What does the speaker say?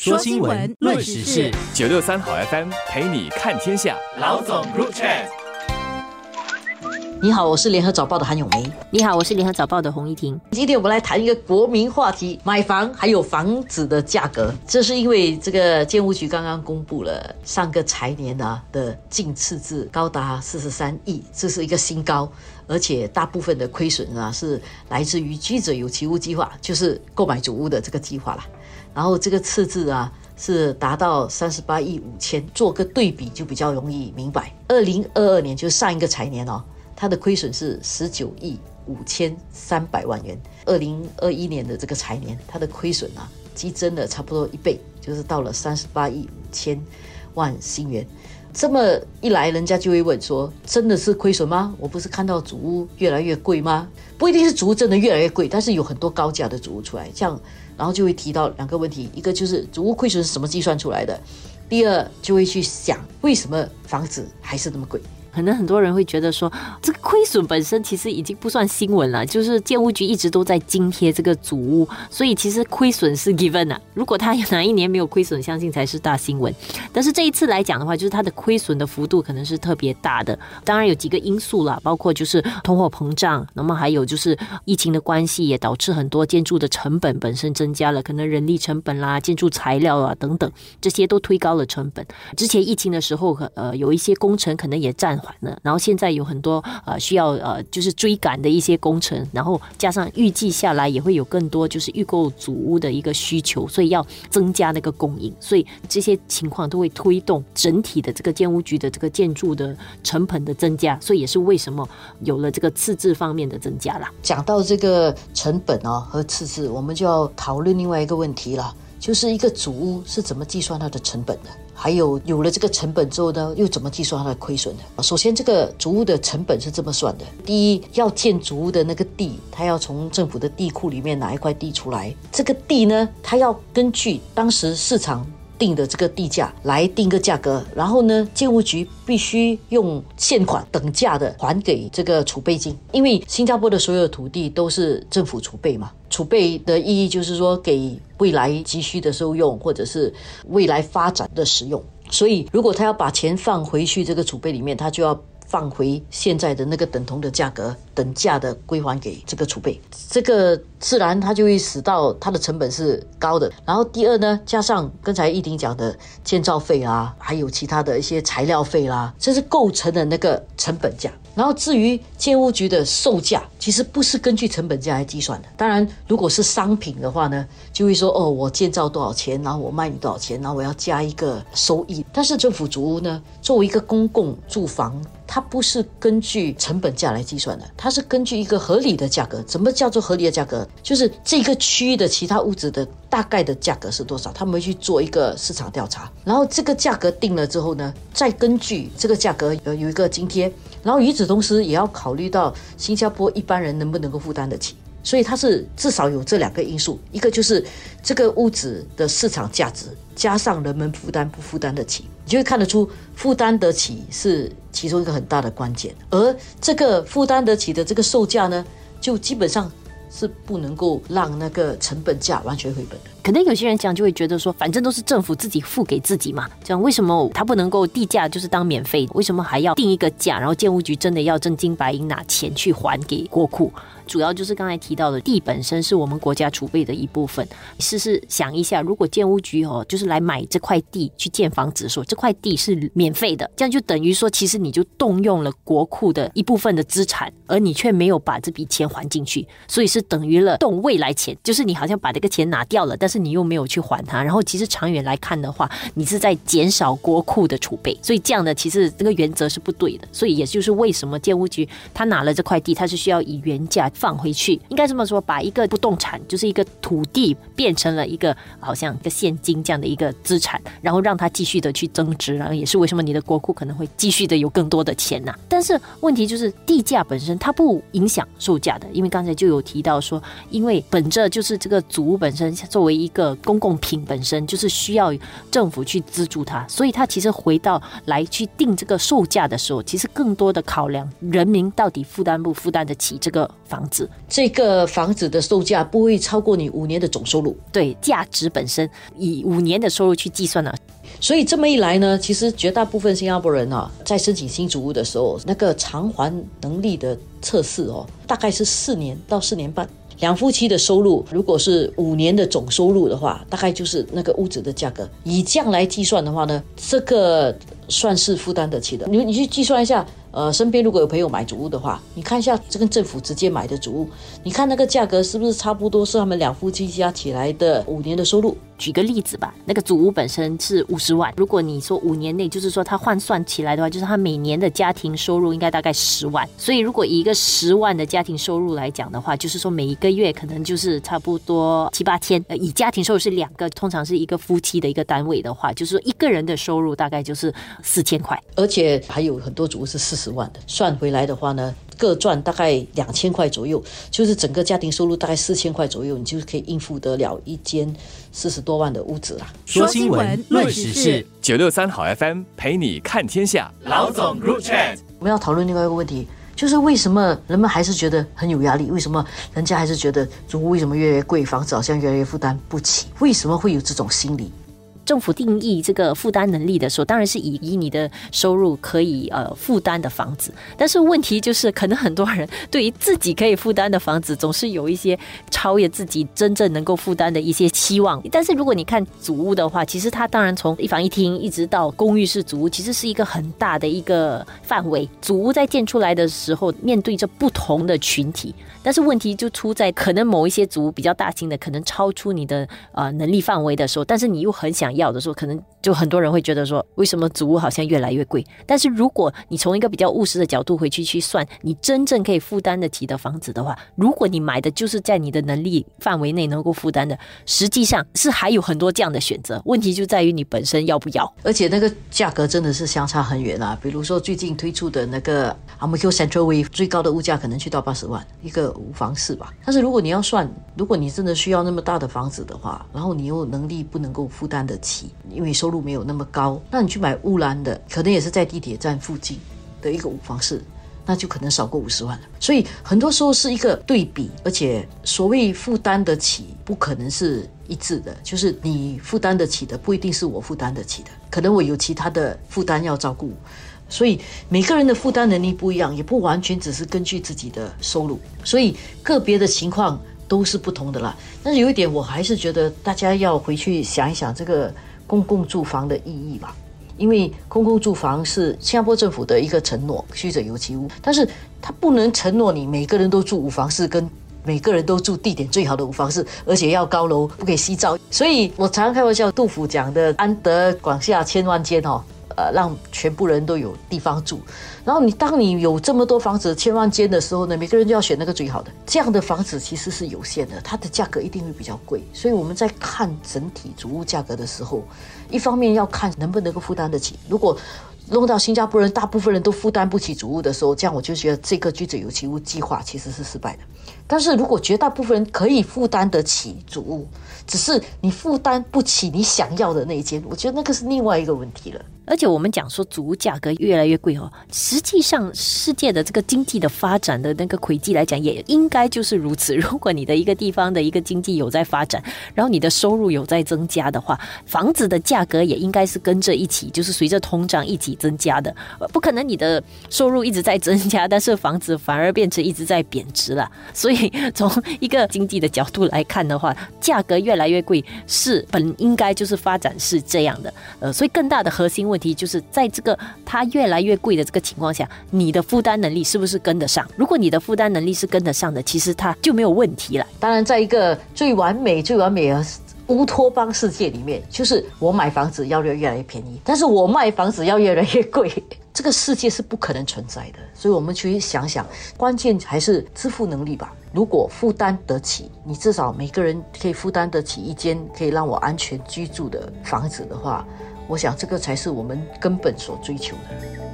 说新闻，论时事，九六三好 FM 陪你看天下。老总入场。你好，我是联合早报的韩永梅。你好，我是联合早报的洪一婷。今天我们来谈一个国民话题：买房还有房子的价格。这是因为这个建屋局刚刚公布了上个财年啊的净赤字高达四十三亿，这是一个新高，而且大部分的亏损啊是来自于居者有其屋计划，就是购买主屋的这个计划啦。然后这个赤字啊是达到三十八亿五千，做个对比就比较容易明白。二零二二年就是上一个财年哦。它的亏损是十九亿五千三百万元，二零二一年的这个财年，它的亏损啊，激增了差不多一倍，就是到了三十八亿五千万新元。这么一来，人家就会问说：真的是亏损吗？我不是看到主屋越来越贵吗？不一定是主屋真的越来越贵，但是有很多高价的主屋出来，像，然后就会提到两个问题：一个就是主屋亏损是怎么计算出来的；第二就会去想为什么房子还是那么贵。可能很多人会觉得说，这个亏损本身其实已经不算新闻了，就是建屋局一直都在津贴这个祖屋，所以其实亏损是 given 啊。如果他哪一年没有亏损，相信才是大新闻。但是这一次来讲的话，就是它的亏损的幅度可能是特别大的。当然有几个因素啦，包括就是通货膨胀，那么还有就是疫情的关系，也导致很多建筑的成本本身增加了，可能人力成本啦、建筑材料啊等等，这些都推高了成本。之前疫情的时候，呃，有一些工程可能也占缓。然后现在有很多呃需要呃就是追赶的一些工程，然后加上预计下来也会有更多就是预购祖屋的一个需求，所以要增加那个供应，所以这些情况都会推动整体的这个建屋局的这个建筑的成本的增加，所以也是为什么有了这个赤字方面的增加啦。讲到这个成本哦和赤字，我们就要讨论另外一个问题了，就是一个祖屋是怎么计算它的成本的。还有有了这个成本之后呢，又怎么计算它的亏损的？首先，这个竹屋的成本是这么算的：第一，要建竹屋的那个地，它要从政府的地库里面拿一块地出来。这个地呢，它要根据当时市场定的这个地价来定个价格。然后呢，建物局必须用现款等价的还给这个储备金，因为新加坡的所有土地都是政府储备嘛。储备的意义就是说，给未来急需的时候用，或者是未来发展的使用。所以，如果他要把钱放回去这个储备里面，他就要放回现在的那个等同的价格。等价的归还给这个储备，这个自然它就会使到它的成本是高的。然后第二呢，加上刚才一丁讲的建造费啊，还有其他的一些材料费啦，这是构成的那个成本价。然后至于建屋局的售价，其实不是根据成本价来计算的。当然，如果是商品的话呢，就会说哦，我建造多少钱，然后我卖你多少钱，然后我要加一个收益。但是政府主屋呢，作为一个公共住房，它不是根据成本价来计算的，它。是根据一个合理的价格，怎么叫做合理的价格？就是这个区域的其他屋子的大概的价格是多少？他们会去做一个市场调查，然后这个价格定了之后呢，再根据这个价格有有一个津贴，然后与此同时也要考虑到新加坡一般人能不能够负担得起。所以它是至少有这两个因素，一个就是这个屋子的市场价值，加上人们负担不负担得起，你就会看得出负担得起是其中一个很大的关键。而这个负担得起的这个售价呢，就基本上是不能够让那个成本价完全回本的。可能有些人讲就会觉得说，反正都是政府自己付给自己嘛，这样为什么他不能够地价就是当免费？为什么还要定一个价？然后建屋局真的要真金白银拿钱去还给国库？主要就是刚才提到的地本身是我们国家储备的一部分。试试想一下，如果建屋局哦，就是来买这块地去建房子，说这块地是免费的，这样就等于说，其实你就动用了国库的一部分的资产，而你却没有把这笔钱还进去，所以是等于了动未来钱，就是你好像把这个钱拿掉了，但是你又没有去还它。然后其实长远来看的话，你是在减少国库的储备，所以这样的其实这个原则是不对的。所以也就是为什么建屋局他拿了这块地，他是需要以原价。放回去，应该这么说，把一个不动产，就是一个土地，变成了一个好像一个现金这样的一个资产，然后让它继续的去增值，然后也是为什么你的国库可能会继续的有更多的钱呐。但是问题就是地价本身它不影响售价的，因为刚才就有提到说，因为本着就是这个祖屋本身作为一一个公共品本身，就是需要政府去资助它，所以它其实回到来去定这个售价的时候，其实更多的考量人民到底负担不负担得起这个房子，这个房子的售价不会超过你五年的总收入。对价值本身以五年的收入去计算呢。所以这么一来呢，其实绝大部分新加坡人啊，在申请新主屋的时候，那个偿还能力的测试哦，大概是四年到四年半。两夫妻的收入，如果是五年的总收入的话，大概就是那个屋子的价格。以这样来计算的话呢，这个算是负担得起的。你你去计算一下。呃，身边如果有朋友买主屋的话，你看一下这跟政府直接买的主屋，你看那个价格是不是差不多是他们两夫妻加起来的五年的收入？举个例子吧，那个主屋本身是五十万，如果你说五年内，就是说他换算起来的话，就是他每年的家庭收入应该大概十万。所以如果以一个十万的家庭收入来讲的话，就是说每一个月可能就是差不多七八千。呃，以家庭收入是两个，通常是一个夫妻的一个单位的话，就是说一个人的收入大概就是四千块，而且还有很多主屋是四。十万的算回来的话呢，各赚大概两千块左右，就是整个家庭收入大概四千块左右，你就可以应付得了一间四十多万的屋子啦。说新闻，论时事，九六三好 FM 陪你看天下。老总入场。我们要讨论另外一个问题，就是为什么人们还是觉得很有压力？为什么人家还是觉得租屋为什么越来越贵，房子好像越来越负担不起？为什么会有这种心理？政府定义这个负担能力的时候，当然是以以你的收入可以呃负担的房子。但是问题就是，可能很多人对于自己可以负担的房子，总是有一些超越自己真正能够负担的一些期望。但是如果你看主屋的话，其实它当然从一房一厅一直到公寓式主屋，其实是一个很大的一个范围。主屋在建出来的时候，面对着不同的群体。但是问题就出在，可能某一些组比较大型的，可能超出你的呃能力范围的时候，但是你又很想要的时候，可能就很多人会觉得说，为什么组屋好像越来越贵？但是如果你从一个比较务实的角度回去去算，你真正可以负担得起的房子的话，如果你买的就是在你的能力范围内能够负担的，实际上是还有很多这样的选择。问题就在于你本身要不要，而且那个价格真的是相差很远啊。比如说最近推出的那个 Amq Central Way，最高的物价可能去到八十万一个。无房式吧，但是如果你要算，如果你真的需要那么大的房子的话，然后你又能力不能够负担得起，因为收入没有那么高，那你去买乌兰的，可能也是在地铁站附近的一个五房式，那就可能少过五十万了。所以很多时候是一个对比，而且所谓负担得起，不可能是一致的，就是你负担得起的，不一定是我负担得起的，可能我有其他的负担要照顾。所以每个人的负担能力不一样，也不完全只是根据自己的收入，所以个别的情况都是不同的啦。但是有一点，我还是觉得大家要回去想一想这个公共住房的意义吧，因为公共住房是新加坡政府的一个承诺，虚者有其屋，但是它不能承诺你每个人都住五房室，跟每个人都住地点最好的五房室，而且要高楼，不可以洗澡。所以我常常开玩笑，杜甫讲的“安得广厦千万间”哦。呃，让全部人都有地方住。然后你当你有这么多房子千万间的时候呢，每个人就要选那个最好的。这样的房子其实是有限的，它的价格一定会比较贵。所以我们在看整体主屋价格的时候，一方面要看能不能够负担得起。如果弄到新加坡人大部分人都负担不起主屋的时候，这样我就觉得这个居者有其屋计划其实是失败的。但是如果绝大部分人可以负担得起主屋，只是你负担不起你想要的那一间，我觉得那个是另外一个问题了。而且我们讲说，租屋价格越来越贵哦，实际上世界的这个经济的发展的那个轨迹来讲，也应该就是如此。如果你的一个地方的一个经济有在发展，然后你的收入有在增加的话，房子的价格也应该是跟着一起，就是随着通胀一起增加的。不可能你的收入一直在增加，但是房子反而变成一直在贬值了。所以从一个经济的角度来看的话，价格越来越贵是本应该就是发展是这样的。呃，所以更大的核心问问。题就是在这个它越来越贵的这个情况下，你的负担能力是不是跟得上？如果你的负担能力是跟得上的，其实它就没有问题了。当然，在一个最完美、最完美的乌托邦世界里面，就是我买房子要越越来越便宜，但是我卖房子要越来越贵。这个世界是不可能存在的，所以我们去想想，关键还是支付能力吧。如果负担得起，你至少每个人可以负担得起一间可以让我安全居住的房子的话。我想，这个才是我们根本所追求的。